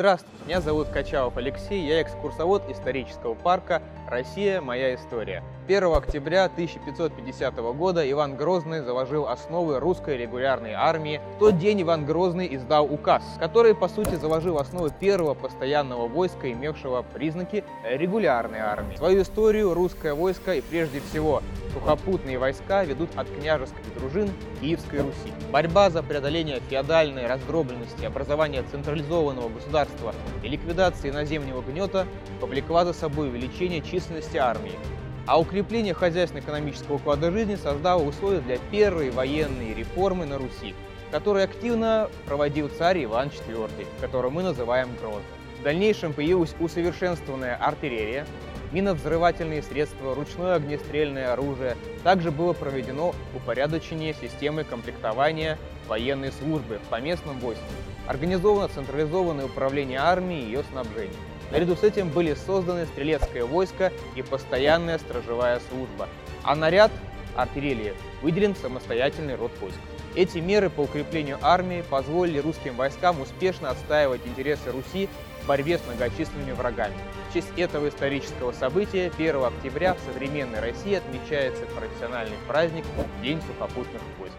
Здравствуйте, меня зовут Качалов Алексей, я экскурсовод исторического парка «Россия. Моя история». 1 октября 1550 года Иван Грозный заложил основы русской регулярной армии. В тот день Иван Грозный издал указ, который, по сути, заложил основы первого постоянного войска, имевшего признаки регулярной армии. Свою историю русское войско и, прежде всего, сухопутные войска ведут от княжеских дружин Киевской Руси. Борьба за преодоление феодальной раздробленности, образование централизованного государства и ликвидации наземного гнета повлекла за собой увеличение численности армии, а укрепление хозяйственно-экономического уклада жизни создало условия для первой военной реформы на Руси, которую активно проводил царь Иван IV, которого мы называем Грозным. В дальнейшем появилась усовершенствованная артиллерия, миновзрывательные средства, ручное огнестрельное оружие. Также было проведено упорядочение системы комплектования военной службы по местном войску. Организовано централизованное управление армией и ее снабжением. Наряду с этим были созданы стрелецкое войско и постоянная стражевая служба, а наряд артиллерии выделен самостоятельный род войск. Эти меры по укреплению армии позволили русским войскам успешно отстаивать интересы Руси в борьбе с многочисленными врагами. В честь этого исторического события 1 октября в современной России отмечается профессиональный праздник День сухопутных войск.